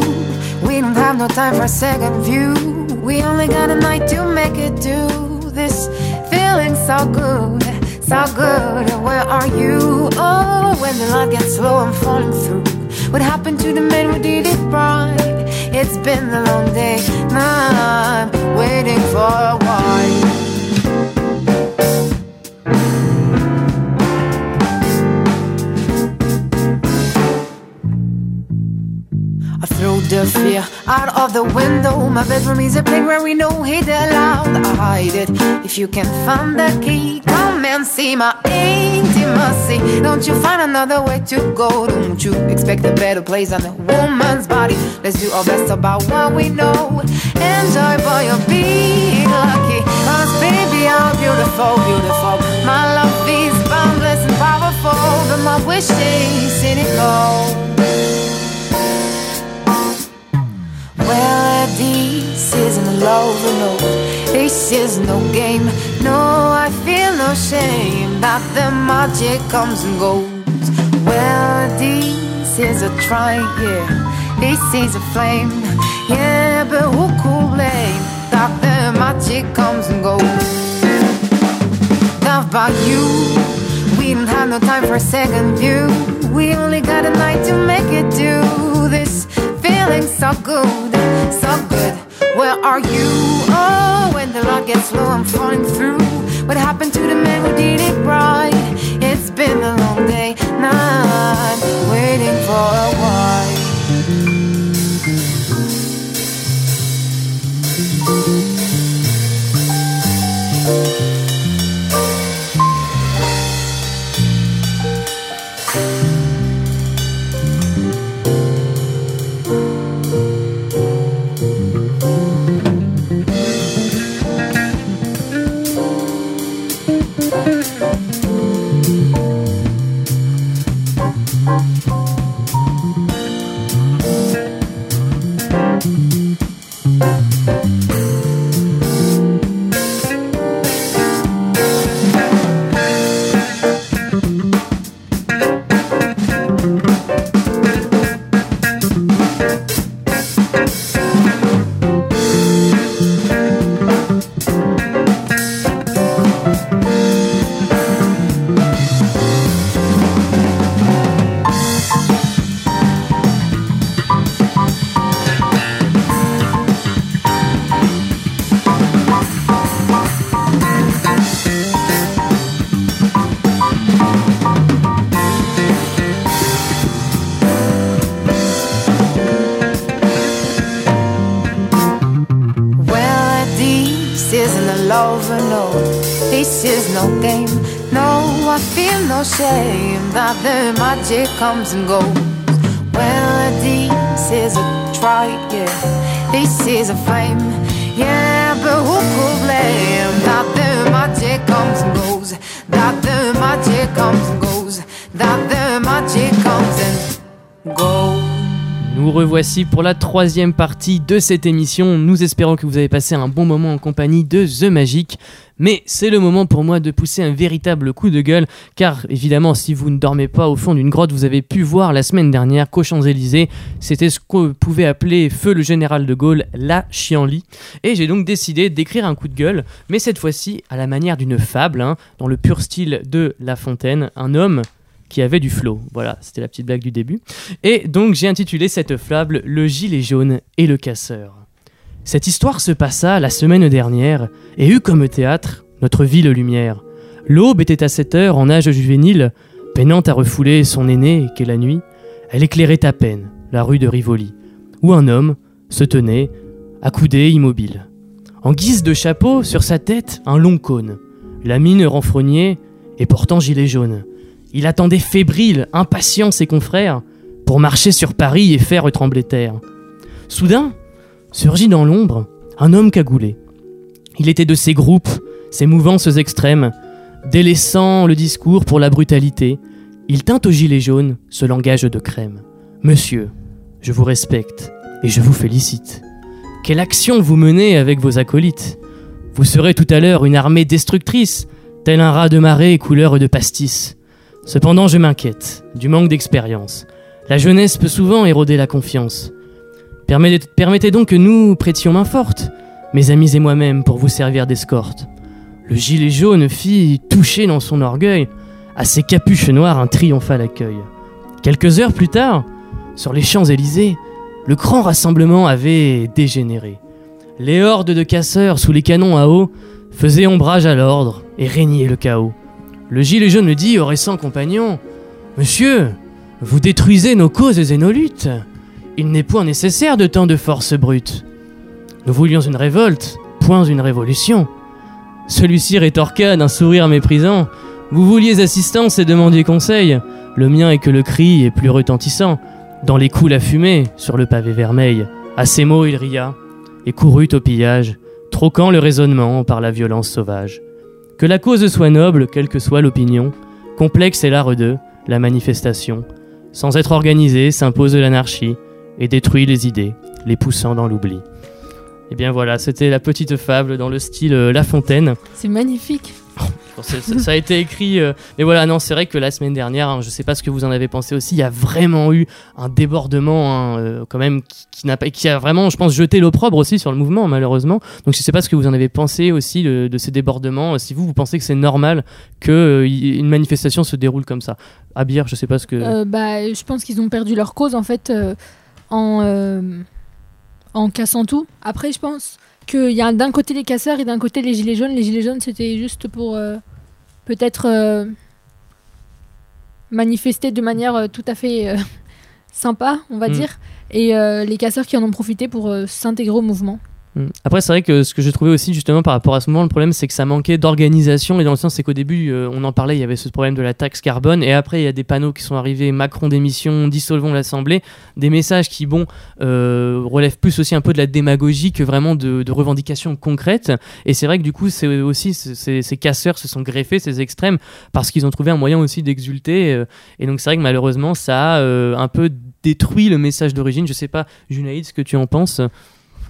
We don't have no time for a second view. We only got a night to make it do this. Feeling so good, so good. Where are you? Oh, when the light gets slow, I'm falling through. What happened to the man who did it right? It's been a long day. Now I'm waiting for a while. Out of the window. My bedroom is a place where we know it allowed. I hide it. If you can find the key, come and see my intimacy. Don't you find another way to go? Don't you expect a better place on a woman's body? Let's do our best about what we know. Enjoy, boy, you'll be lucky. Cause baby, I'm beautiful, beautiful. My love is boundless and powerful. But my wish is cynical. Well, this isn't love, no. This is no game. No, I feel no shame that the magic comes and goes. Well, this is a try, yeah. This is a flame, yeah. But who could blame that the magic comes and goes? Not by you. We don't have no time for a second view. We only got a night to make it do this. Feeling so good, so good. Where are you? Oh, when the light gets low, I'm falling through. What happened to the man who did it right? It's been a long day. Comes and goes. Well, this is a try, yeah. This is a flame, yeah. But who could blame that the magic comes and goes? That the magic comes and goes. That the magic comes and goes. Nous revoici pour la troisième partie de cette émission. Nous espérons que vous avez passé un bon moment en compagnie de The Magic. Mais c'est le moment pour moi de pousser un véritable coup de gueule, car évidemment, si vous ne dormez pas au fond d'une grotte, vous avez pu voir la semaine dernière qu'aux Champs-Élysées, c'était ce qu'on pouvait appeler Feu le général de Gaulle, la chienlit. Et j'ai donc décidé d'écrire un coup de gueule, mais cette fois-ci à la manière d'une fable, hein, dans le pur style de La Fontaine, un homme qui avait du flow. Voilà, c'était la petite blague du début. Et donc j'ai intitulé cette fable Le gilet jaune et le casseur. Cette histoire se passa la semaine dernière et eut comme théâtre notre ville lumière. L'aube était à cette heure en âge juvénile, peinant à refouler son aîné qu'est la nuit. Elle éclairait à peine la rue de Rivoli, où un homme se tenait, accoudé immobile. En guise de chapeau, sur sa tête, un long cône, la mine renfrognée et portant gilet jaune. Il attendait fébrile, impatient ses confrères pour marcher sur Paris et faire trembler terre. Soudain, surgit dans l'ombre un homme cagoulé. Il était de ces groupes, ces mouvances extrêmes, délaissant le discours pour la brutalité. Il tint au gilet jaune ce langage de crème. Monsieur, je vous respecte et je vous félicite. Quelle action vous menez avec vos acolytes? Vous serez tout à l'heure une armée destructrice, tel un rat de marée couleur de pastis. Cependant, je m'inquiète du manque d'expérience. La jeunesse peut souvent éroder la confiance. Permettez, donc que nous prêtions main forte, mes amis et moi-même, pour vous servir d'escorte. Le gilet jaune fit, touché dans son orgueil, à ses capuches noires un triomphal accueil. Quelques heures plus tard, sur les Champs-Élysées, le grand rassemblement avait dégénéré. Les hordes de casseurs sous les canons à eau faisaient ombrage à l'ordre et régnaient le chaos. Le gilet jaune dit au récent compagnon Monsieur, vous détruisez nos causes et nos luttes. Il n'est point nécessaire de tant de force brute. Nous voulions une révolte, point une révolution. Celui-ci rétorqua d'un sourire méprisant Vous vouliez assistance et demandiez conseil. Le mien est que le cri est plus retentissant. Dans les coups la fumée, sur le pavé vermeil. À ces mots, il ria et courut au pillage, troquant le raisonnement par la violence sauvage. Que la cause soit noble, quelle que soit l'opinion, complexe est l'art d'eux, la manifestation. Sans être organisée, s'impose l'anarchie et détruit les idées, les poussant dans l'oubli. Et bien voilà, c'était la petite fable dans le style euh, La Fontaine. C'est magnifique. Ça, a été écrit, euh, mais voilà, non, c'est vrai que la semaine dernière, hein, je sais pas ce que vous en avez pensé aussi, il y a vraiment eu un débordement, hein, euh, quand même, qui, qui n'a pas, qui a vraiment, je pense, jeté l'opprobre aussi sur le mouvement, malheureusement. Donc je sais pas ce que vous en avez pensé aussi de, de ces débordements. Si vous, vous pensez que c'est normal que euh, une manifestation se déroule comme ça. Abir, je sais pas ce que. Bah, je pense qu'ils ont perdu leur cause en fait en, en cassant tout. Après, je pense qu'il y a d'un côté les casseurs et d'un côté les gilets jaunes. Les gilets jaunes, c'était juste pour euh, peut-être euh, manifester de manière euh, tout à fait sympa, on va Mm. dire. Et les casseurs qui en ont profité pour s'intégrer au mouvement. Mm. Après, c'est vrai que ce que j'ai trouvé aussi justement par rapport à ce moment, le problème c'est que ça manquait d'organisation et dans le sens c'est qu'au début euh, on en parlait, il y avait ce problème de la taxe carbone et après il y a des panneaux qui sont arrivés, Macron démission, dissolvons l'Assemblée, des messages qui bon euh, relèvent plus aussi un peu de la démagogie que vraiment de, revendications concrètes et c'est vrai que du coup c'est aussi ces casseurs se sont greffés ces extrêmes parce qu'ils ont trouvé un moyen aussi d'exulter euh, et donc c'est vrai que malheureusement ça a un peu détruit le message d'origine. Je sais pas, Junaïd, ce que tu en penses.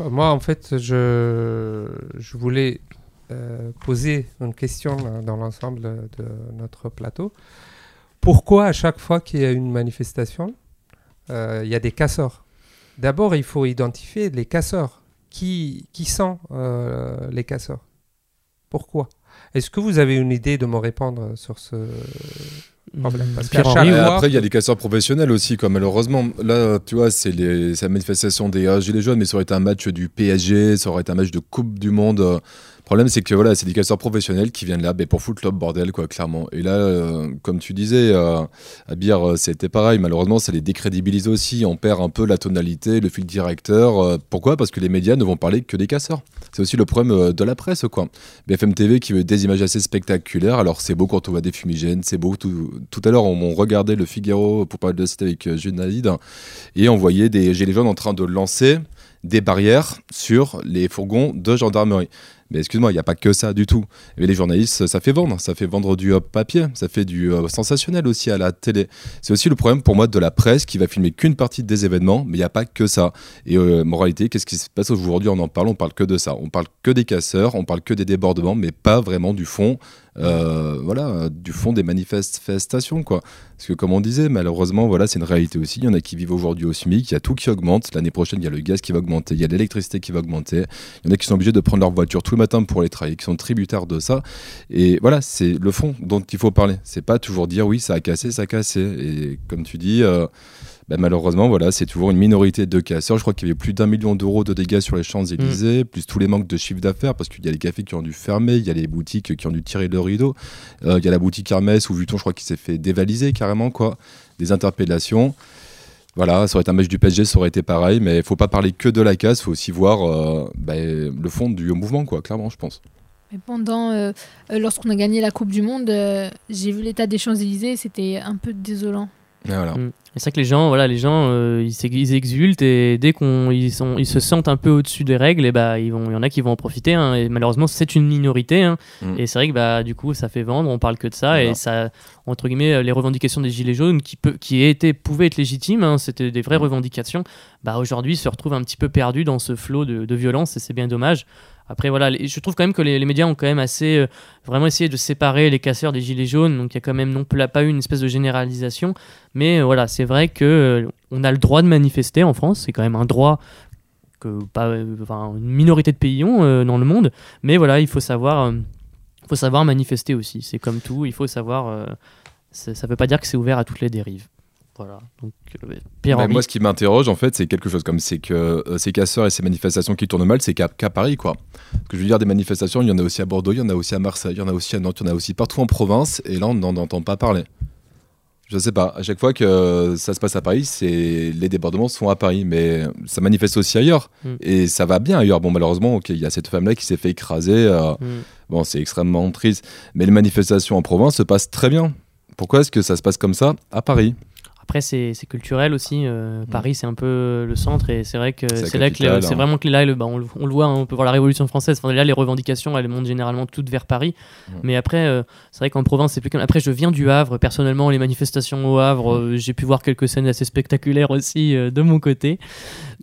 Moi, en fait, je, je voulais euh, poser une question dans l'ensemble de notre plateau. Pourquoi à chaque fois qu'il y a une manifestation, euh, il y a des casseurs? D'abord, il faut identifier les casseurs. Qui, qui sont euh, les casseurs? Pourquoi? Est-ce que vous avez une idée de me répondre sur ce problème Parce Euh, Après, il y a des casseurs professionnels aussi, quoi. Malheureusement, là, tu vois, c'est la manifestation des euh, Gilets jaunes, mais ça aurait été un match du PSG, ça aurait été un match de Coupe du Monde. Problème, c'est que voilà, c'est des casseurs professionnels qui viennent là ben, pour foutre le bordel, quoi, clairement. Et là, euh, comme tu disais, euh, à Bire, euh, c'était pareil. Malheureusement, ça les décrédibilise aussi. On perd un peu la tonalité, le fil directeur. Euh, pourquoi? Parce que les médias ne vont parler que des casseurs. C'est aussi le problème de la presse, quoi. BFM TV qui veut des images assez spectaculaires. Alors, c'est beau quand on voit des fumigènes, c'est beau. Tout, tout à l'heure, on, regardait le Figaro pour parler de c'était avec Naïd et on voyait des gilets jaunes en train de lancer des barrières sur les fourgons de gendarmerie. Mais excuse-moi, il n'y a pas que ça du tout. Mais les journalistes, ça fait vendre. Ça fait vendre du papier. Ça fait du euh, sensationnel aussi à la télé. C'est aussi le problème pour moi de la presse qui va filmer qu'une partie des événements, mais il n'y a pas que ça. Et euh, moralité, qu'est-ce qui se passe aujourd'hui? On en parle, on parle que de ça. On parle que des casseurs, on parle que des débordements, mais pas vraiment du fond. Euh, voilà, du fond des manifestations, quoi. Parce que comme on disait, malheureusement, voilà, c'est une réalité aussi. Il y en a qui vivent aujourd'hui au SMIC, il y a tout qui augmente. L'année prochaine, il y a le gaz qui va augmenter, il y a l'électricité qui va augmenter. Il y en a qui sont obligés de prendre leur voiture tout le matin pour aller travailler, qui sont tributaires de ça. Et voilà, c'est le fond dont il faut parler. C'est pas toujours dire oui, ça a cassé, ça a cassé. Et comme tu dis, euh, bah, malheureusement, voilà, c'est toujours une minorité de casseurs. Je crois qu'il y avait plus d'un million d'euros de dégâts sur les Champs-Élysées, plus tous les manques de chiffre d'affaires, parce qu'il y a les cafés qui ont dû fermer, il y a les boutiques qui ont dû tirer le rideau. Euh, il y a la boutique Hermès où Vuitton, je crois qu'il s'est fait dévaliser carrément, quoi. Des interpellations. Voilà, ça aurait été un match du PSG, ça aurait été pareil, mais il faut pas parler que de la casse, il faut aussi voir euh, bah, le fond du mouvement, quoi, clairement, je pense. Mais pendant, euh, lorsqu'on a gagné la Coupe du Monde, j'ai vu l'état des Champs-Élysées, c'était un peu désolant. Et voilà. Mm. C'est vrai que les gens, voilà, les gens, euh, ils, exultent et dès qu'on, ils sont, ils se sentent un peu au-dessus des règles, et bah, ils vont, il y en a qui vont en profiter. hein, et malheureusement, c'est une minorité. hein, Mm. Et c'est vrai que bah, du coup, ça fait vendre. On parle que de ça Voilà. et ça, entre guillemets, euh, les revendications des gilets jaunes qui peut, qui étaient, pouvaient être légitimes. hein, C'était des vraies revendications. Bah, aujourd'hui, se retrouvent un petit peu perdus dans ce flot de, de violence et c'est bien dommage. Après, voilà, je trouve quand même que les, médias ont quand même assez euh, vraiment essayé de séparer les casseurs des gilets jaunes. Donc, il y a quand même non pas eu une espèce de généralisation. Mais euh, voilà, c'est vrai que euh, a le droit de manifester en France. C'est quand même un droit que pas, une minorité de pays ont dans le monde. Mais voilà, il faut savoir, faut savoir manifester aussi. C'est comme tout. Il faut savoir. ça veut pas dire que c'est ouvert à toutes les dérives. Voilà. Donc, euh, Henry. moi, ce qui m'interroge, en fait, c'est quelque chose comme c'est que euh, ces casseurs et ces manifestations qui tournent mal, c'est qu'à Paris, quoi. Que je veux dire, des manifestations, il y en a aussi à Bordeaux, il y en a aussi à Marseille, il y en a aussi à Nantes, il y en a aussi partout en province, et là, on n'en entend pas parler. Je sais pas, à chaque fois que euh, ça se passe à Paris, c'est les débordements sont à Paris, mais ça manifeste aussi ailleurs, Mm. et ça va bien ailleurs. Bon, malheureusement, ok, il y a cette femme-là qui s'est fait écraser. euh, Mm. Bon, c'est extrêmement triste, mais les manifestations en province se passent très bien. Pourquoi est-ce que ça se passe comme ça à Paris? Après, c'est culturel aussi. euh, Paris, c'est un peu le centre et c'est vrai que C'est là que c'est hein. vraiment que là, le- bah, on, le- on le voit, hein, on peut voir la Révolution française. Enfin, là, les revendications, elles montent généralement toutes vers Paris. Mais après, euh, c'est vrai qu'en province, c'est plus comme. Après, je viens du Havre. Personnellement, les manifestations au Havre, euh, j'ai pu voir quelques scènes assez spectaculaires aussi de mon côté.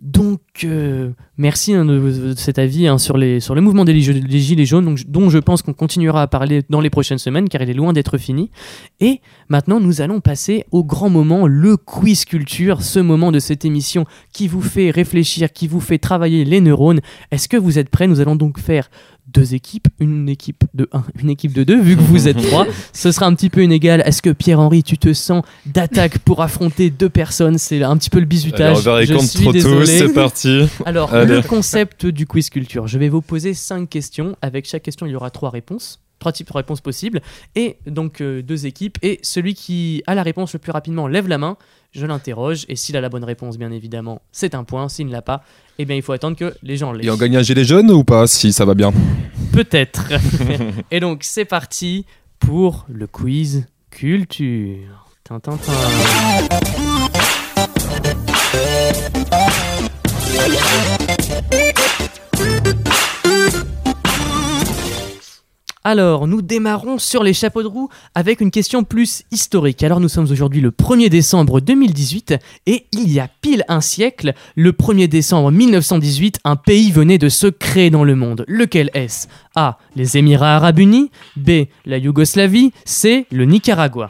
Donc, euh, merci hein, de, cet avis hein, sur, les, sur le mouvement des, Gilets- jaunes, dont je pense qu'on continuera à parler dans les prochaines semaines, car il est loin d'être fini. Et maintenant, nous allons passer au grand moment, le quiz culture, ce moment de cette émission qui vous fait réfléchir, qui vous fait travailler les neurones. Est-ce que vous êtes prêts? Nous allons donc faire deux équipes, une équipe de 1, une équipe de 2, vu que vous êtes trois. Ce sera un petit peu inégal. Est-ce que Pierre-Henri, tu te sens d'attaque pour affronter deux personnes? C'est un petit peu le bizutage. Allez, on désolé. c'est parti. Alors, Allez. le concept du quiz culture. Je vais vous poser cinq questions. Avec chaque question, il y aura trois réponses. Trois types de réponses possibles. Et donc, euh, deux équipes. Et celui qui a la réponse le plus rapidement lève la main. Je l'interroge. Et s'il a la bonne réponse, bien évidemment, c'est un point. S'il ne l'a pas, eh bien, il faut attendre que les gens l'aient. Et on gagne un gilet jaune ou pas Si ça va bien. Peut-être. et donc, c'est parti pour le quiz culture. Tintintin. Alors, nous démarrons sur les chapeaux de roue avec une question plus historique. Alors, nous sommes aujourd'hui le 1er décembre 2018 et il y a pile un siècle, le 1er décembre 1918, un pays venait de se créer dans le monde. Lequel est-ce? A. Les Émirats Arabes Unis B. La Yougoslavie C. Le Nicaragua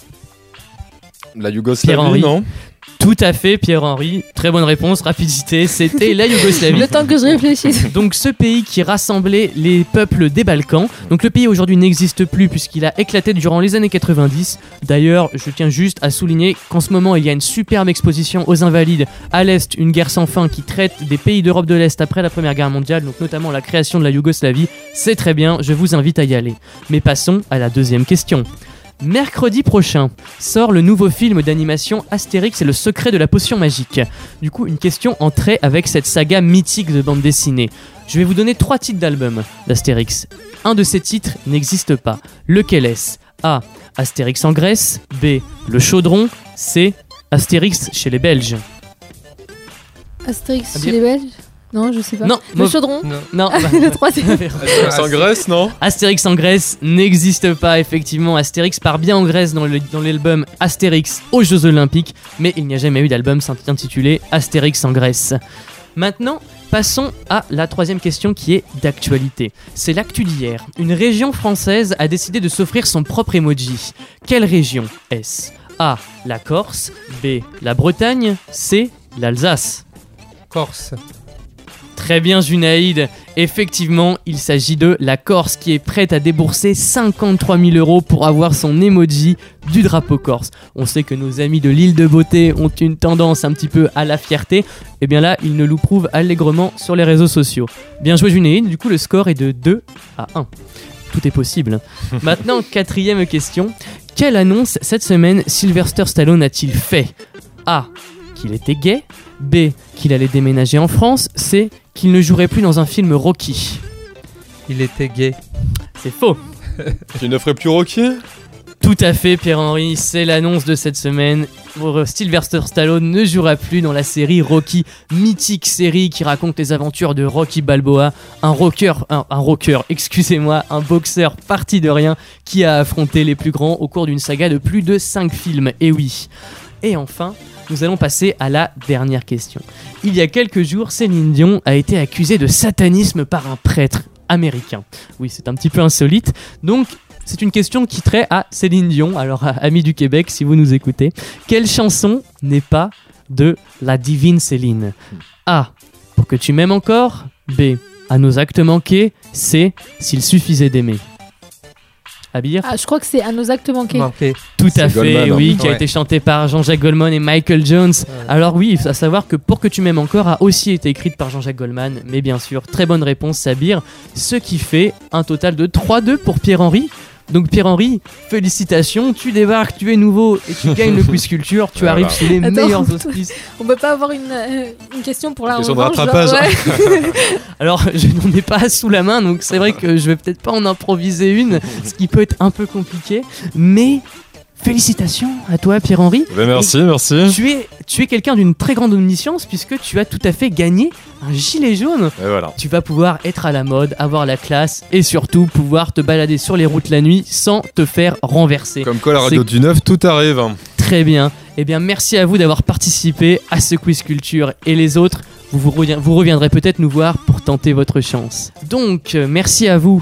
La. Yougoslavie, non Tout à fait, Pierre-Henri. Très bonne réponse, rapidité. C'était la Yougoslavie. Le temps que je réfléchisse. Donc ce pays qui rassemblait les peuples des Balkans. Donc le pays aujourd'hui n'existe plus puisqu'il a éclaté durant les années 90. D'ailleurs, je tiens juste à souligner qu'en ce moment il y a une superbe exposition aux Invalides à l'Est, une guerre sans fin qui traite des pays d'Europe de l'Est après la Première Guerre mondiale, donc notamment la création de la Yougoslavie. C'est très bien, je vous invite à y aller. Mais passons à la deuxième question. Mercredi prochain sort le nouveau film d'animation Astérix et le secret de la potion magique. Du coup, une question en trait avec cette saga mythique de bande dessinée. Je vais vous donner trois titres d'albums d'Astérix. Un de ces titres n'existe pas. Lequel est-ce? A. Astérix en Grèce. B. Le Chaudron. C. Astérix chez les Belges. Astérix Ah, chez les Belges? Non, je sais pas. Non, le chaudron Non, non. le troisième. Astérix en Grèce, non Astérix en Grèce n'existe pas, effectivement. Astérix part bien en Grèce dans l'album Astérix aux Jeux Olympiques, mais il n'y a jamais eu d'album intitulé Astérix en Grèce. Maintenant, passons à la troisième question qui est d'actualité. C'est l'actu d'hier. Une région française a décidé de s'offrir son propre emoji. Quelle région est-ce? A. La Corse. B. La Bretagne. C. L'Alsace. Corse. Très bien Junaïd, effectivement il s'agit de la Corse qui est prête à débourser 53 000 euros pour avoir son emoji du drapeau corse. On sait que nos amis de l'île de beauté ont une tendance un petit peu à la fierté, et bien là ils ne nous prouvent allègrement sur les réseaux sociaux. Bien joué Junaïd, du coup le score est de 2 à 1. Tout est possible. Maintenant, quatrième question. Quelle annonce cette semaine Sylvester Stallone a-t-il fait? A. Qu'il était gay. B. Qu'il allait déménager en France. C. Qu'il ne jouerait plus dans un film Rocky. Il était gay. C'est faux. Tu ne ferais plus Rocky? Tout à fait, Pierre-Henri. C'est l'annonce de cette semaine. Euh, Sylvester Stallone ne jouera plus dans la série Rocky, mythique série qui raconte les aventures de Rocky Balboa, un rocker, un, un rocker, excusez-moi, un boxeur parti de rien qui a affronté les plus grands au cours d'une saga de plus de 5 films. Et oui. Et enfin, nous allons passer à la dernière question. Il y a quelques jours, Céline Dion a été accusée de satanisme par un prêtre américain. Oui, c'est un petit peu insolite. Donc, c'est une question qui trait à Céline Dion. Alors, à- amis du Québec, si vous nous écoutez, quelle chanson n'est pas de la divine Céline? A. Pour que tu m'aimes encore. B. À nos actes manqués. C. S'il suffisait d'aimer. Abir Ah, je crois que c'est à nos actes manqués. Tout à fait, Goldman, hein. oui, qui a Ouais. été chanté par Jean-Jacques Goldman et Michael Jones. Alors oui, il faut savoir que Pour que tu m'aimes encore a aussi été écrite par Jean-Jacques Goldman, mais bien sûr, très bonne réponse Sabir, ce qui fait un total de 3-2 pour Pierre-Henri. Donc Pierre-Henri, félicitations, tu débarques, tu es nouveau et tu gagnes le quiz culture, tu Voilà. arrives sous les Attends, meilleurs auspices. On peut pas avoir une, euh, une question pour la Question de revanche, genre, rattrapage. ouais. Alors, je n'en ai pas sous la main, donc c'est vrai que je vais peut-être pas en improviser une, ce qui peut être un peu compliqué, mais félicitations à toi Pierre-Henri. Ben, merci, Et merci. Tu es, tu es quelqu'un d'une très grande omniscience puisque tu as tout à fait gagné un gilet jaune. Et voilà. Tu vas pouvoir être à la mode, avoir la classe et surtout pouvoir te balader sur les routes la nuit sans te faire renverser. Comme quoi, la radio du 9, tout arrive. Très bien. Eh bien, merci à vous d'avoir participé à ce quiz culture et les autres. Vous, vous reviendrez peut-être nous voir pour tenter votre chance. Donc, euh, merci à vous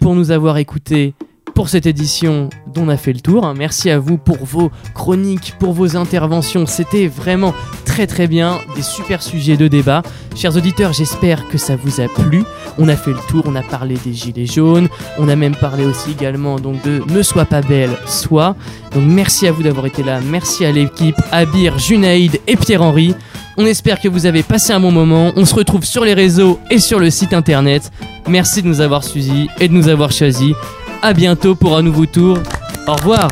pour nous avoir écoutés pour cette édition dont on a fait le tour. Merci à vous pour vos chroniques, pour vos interventions. C'était vraiment très très bien, des super sujets de débat. Chers auditeurs, j'espère que ça vous a plu. On a fait le tour, on a parlé des gilets jaunes, on a même parlé aussi également donc de Ne sois pas belle, sois. Donc merci à vous d'avoir été là, merci à l'équipe, Abir, Junaïd et Pierre-Henri. On espère que vous avez passé un bon moment. On se retrouve sur les réseaux et sur le site internet. Merci de nous avoir suivis et de nous avoir choisis. À bientôt pour un nouveau tour. Au revoir.